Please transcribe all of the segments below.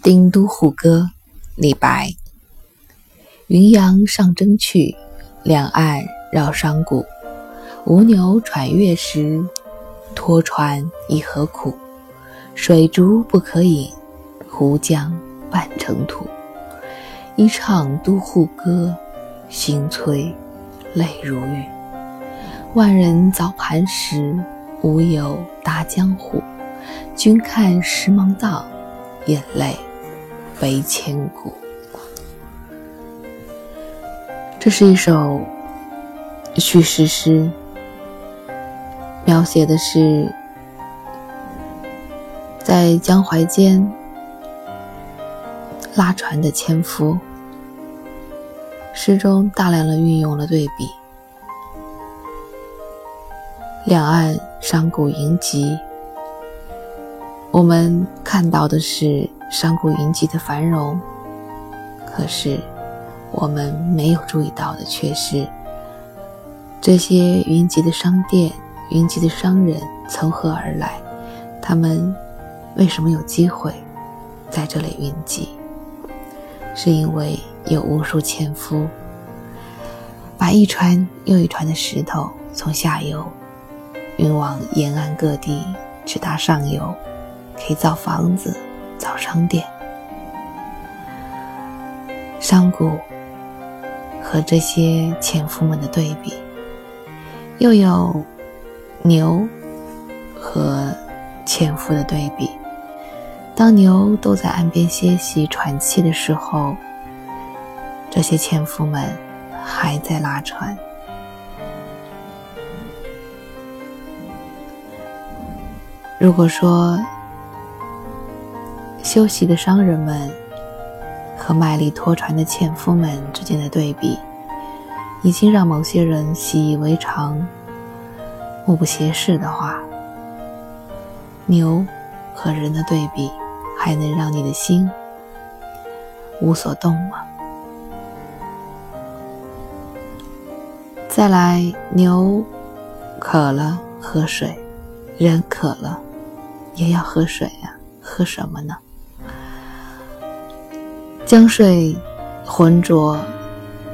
《丁都护歌》李白。云阳上征去，两岸绕山谷。吴牛喘月时，拖船已何苦？水竹不可饮，湖江半成土。一唱都护歌，心催泪如雨。万人早磐石，吾犹达江湖。君看石芒荡，眼泪。悲千古。这是一首叙事诗，描写的是在江淮间拉船的纤夫。诗中大量的运用了对比，两岸商谷云集，我们看到的是。商谷云集的繁荣，可是我们没有注意到的却是，这些云集的商店、云集的商人从何而来？他们为什么有机会在这里云集？是因为有无数纤夫把一船又一船的石头从下游运往沿岸各地，直达上游，可以造房子。造商店，商贾和这些纤夫们的对比，又有牛和纤夫的对比。当牛都在岸边歇息喘气的时候，这些纤夫们还在拉船。如果说，休息的商人们和卖力拖船的纤夫们之间的对比，已经让某些人习以为常、目不斜视的话，牛和人的对比，还能让你的心无所动吗？再来，牛渴了喝水，人渴了也要喝水呀，喝什么呢？江水浑浊，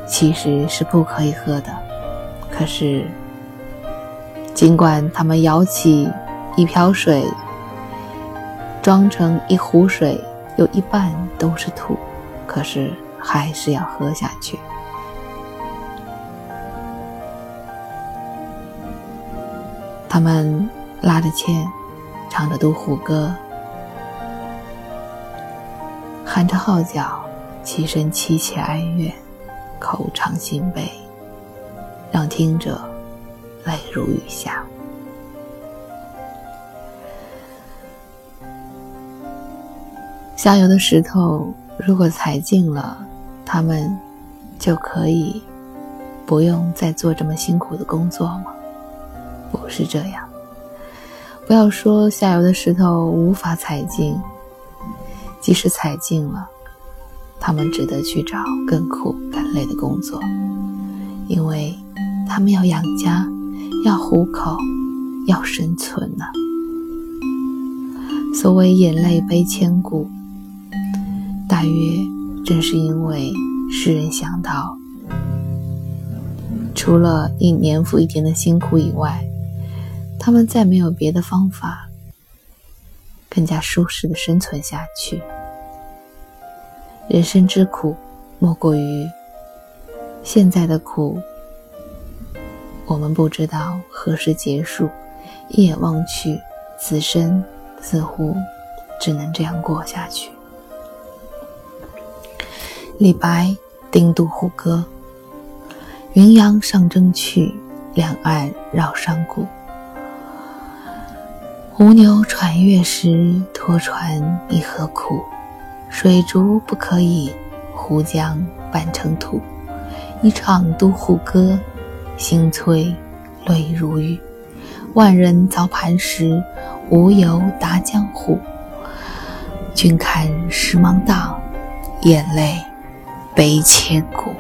其实是不可以喝的。可是，尽管他们舀起一瓢水，装成一壶水，有一半都是土，可是还是要喝下去。他们拉着纤，唱着都护歌，喊着号角。齐声凄切哀怨，口唱心悲，让听者泪如雨下。下游的石头如果踩净了，他们就可以不用再做这么辛苦的工作吗？不是这样。不要说下游的石头无法踩净，即使踩净了。他们只得去找更苦、更累的工作，因为他们要养家，要糊口，要生存呢。所谓“眼泪悲千古”，大约正是因为诗人想到，除了一年复一年的辛苦以外，他们再没有别的方法，更加舒适的生存下去。人生之苦，莫过于现在的苦，我们不知道何时结束。一眼望去，此生似乎只能这样过下去。李白《丁都护歌》：云阳上征去，两岸绕山谷。吴牛喘月时，拖船已何苦？水竹不可以，湖江半成土。一唱都护歌，心催泪如雨。万人凿磐石，无由达江湖。君看石芒荡，眼泪悲千古。